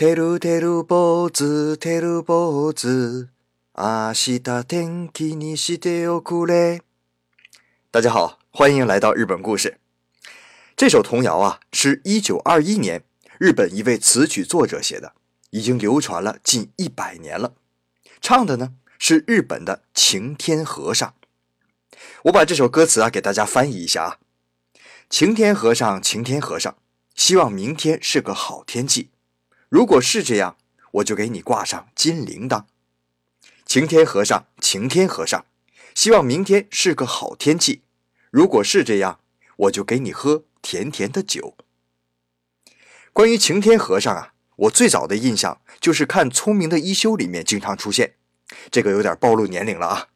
てるてる坊主、てる坊主，明日天気にしておくれ。大家好，欢迎来到日本故事。这首童谣啊，是一九二一年日本一位词曲作者写的，已经流传了近一百年了。唱的呢是日本的晴天和尚。我把这首歌词啊给大家翻译一下啊：晴天和尚，晴天和尚，希望明天是个好天气。 如果是这样，我就给你挂上金铃铛。晴天和尚，晴天和尚，希望明天是个好天气。如果是这样，我就给你喝甜甜的酒。关于晴天和尚啊，我最早的印象就是看《聪明的一休》里面经常出现，这个有点暴露年龄了啊，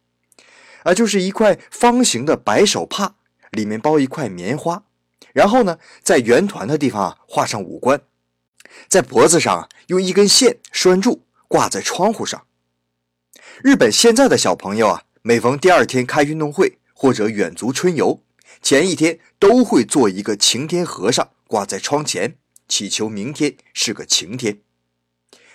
啊，就是一块方形的白手帕，里面包一块棉花，然后呢，在圆团的地方啊画上五官。在脖子上用一根线拴住，挂在窗户上。日本现在的小朋友啊，每逢第二天开运动会或者远足春游，前一天都会做一个晴天和尚挂在窗前，祈求明天是个晴天。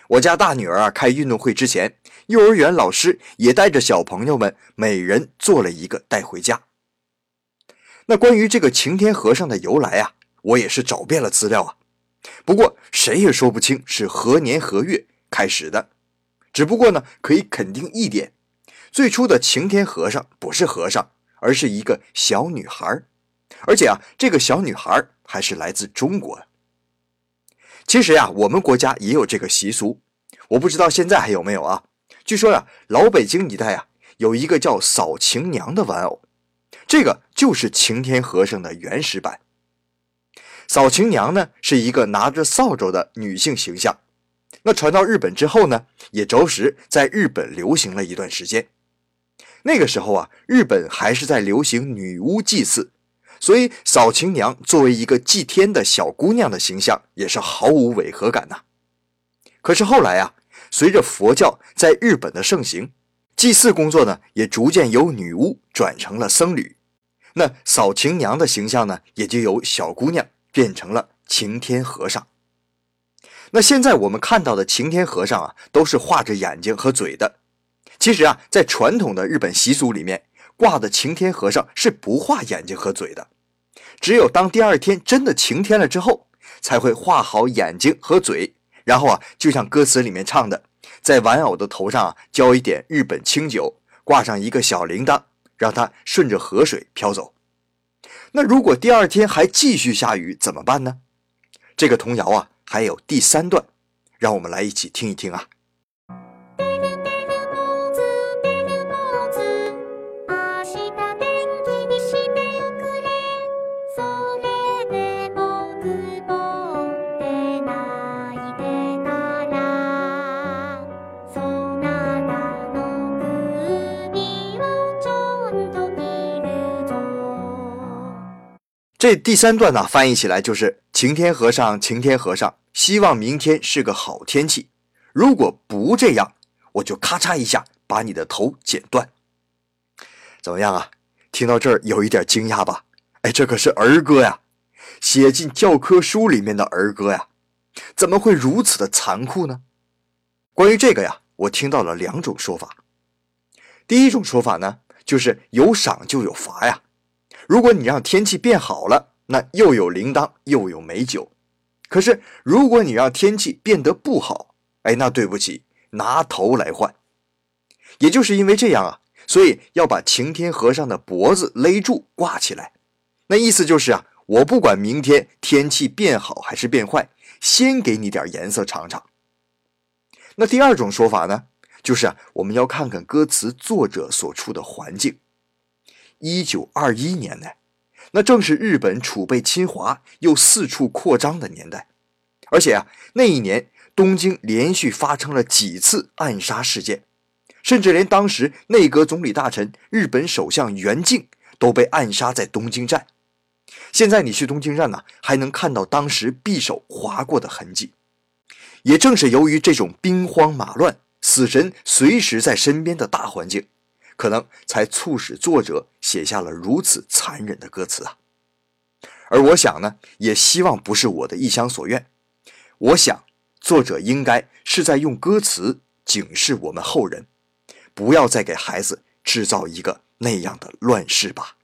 我家大女儿啊，开运动会之前，幼儿园老师也带着小朋友们每人做了一个带回家。那关于这个晴天和尚的由来啊，我也是找遍了资料啊。不过谁也说不清是何年何月开始的，只不过呢，可以肯定一点：最初的晴天和尚不是和尚，而是一个小女孩而且啊，这个小女孩还是来自中国。其实呀，我们国家也有这个习俗，我不知道现在还有没有啊？据说呀，老北京一带啊，有一个叫扫晴娘的玩偶，这个就是晴天和尚的原始版。扫晴娘呢，是一个拿着扫帚的女性形象。那传到日本之后呢，也着实在日本流行了一段时间。那个时候啊，日本还是在流行女巫祭祀，所以扫晴娘作为一个祭天的小姑娘的形象，也是毫无违和感呐。可是后来啊，随着佛教在日本的盛行，祭祀工作呢，也逐渐由女巫转成了僧侣。那扫晴娘的形象呢，也就由小姑娘。变成了晴天和尚。那现在我们看到的晴天和尚啊，都是画着眼睛和嘴的。其实啊，在传统的日本习俗里面，挂的晴天和尚是不画眼睛和嘴的。只有当第二天真的晴天了之后，才会画好眼睛和嘴，然后啊，就像歌词里面唱的，在玩偶的头上啊浇一点日本清酒，挂上一个小铃铛，让它顺着河水飘走。那如果第二天还继续下雨怎么办呢？这个童谣啊，还有第三段，让我们来一起听一听啊。这第三段呢，翻译起来就是“晴天和尚，晴天和尚，希望明天是个好天气。如果不这样，我就咔嚓一下把你的头剪断。”怎么样啊？听到这儿有一点惊讶吧？哎，这可是儿歌呀，写进教科书里面的儿歌呀，怎么会如此的残酷呢？关于这个呀，我听到了两种说法。第一种说法呢，就是有赏就有罚呀。如果你让天气变好了，那又有铃铛又有美酒；可是如果你让天气变得不好，哎，那对不起，拿头来换。也就是因为这样啊，所以要把晴天和尚的脖子勒住挂起来。那意思就是啊，我不管明天天气变好还是变坏，先给你点颜色尝尝。那第二种说法呢，就是啊，我们要看看歌词作者所处的环境。一九二一年呢，那正是日本储备侵华又四处扩张的年代，而且啊，那一年东京连续发生了几次暗杀事件，甚至连当时内阁总理大臣、日本首相袁敬都被暗杀在东京站。现在你去东京站呢，还能看到当时匕首划过的痕迹。也正是由于这种兵荒马乱、死神随时在身边的大环境。可能才促使作者写下了如此残忍的歌词啊！而我想呢，也希望不是我的一厢所愿。我想，作者应该是在用歌词警示我们后人，不要再给孩子制造一个那样的乱世吧。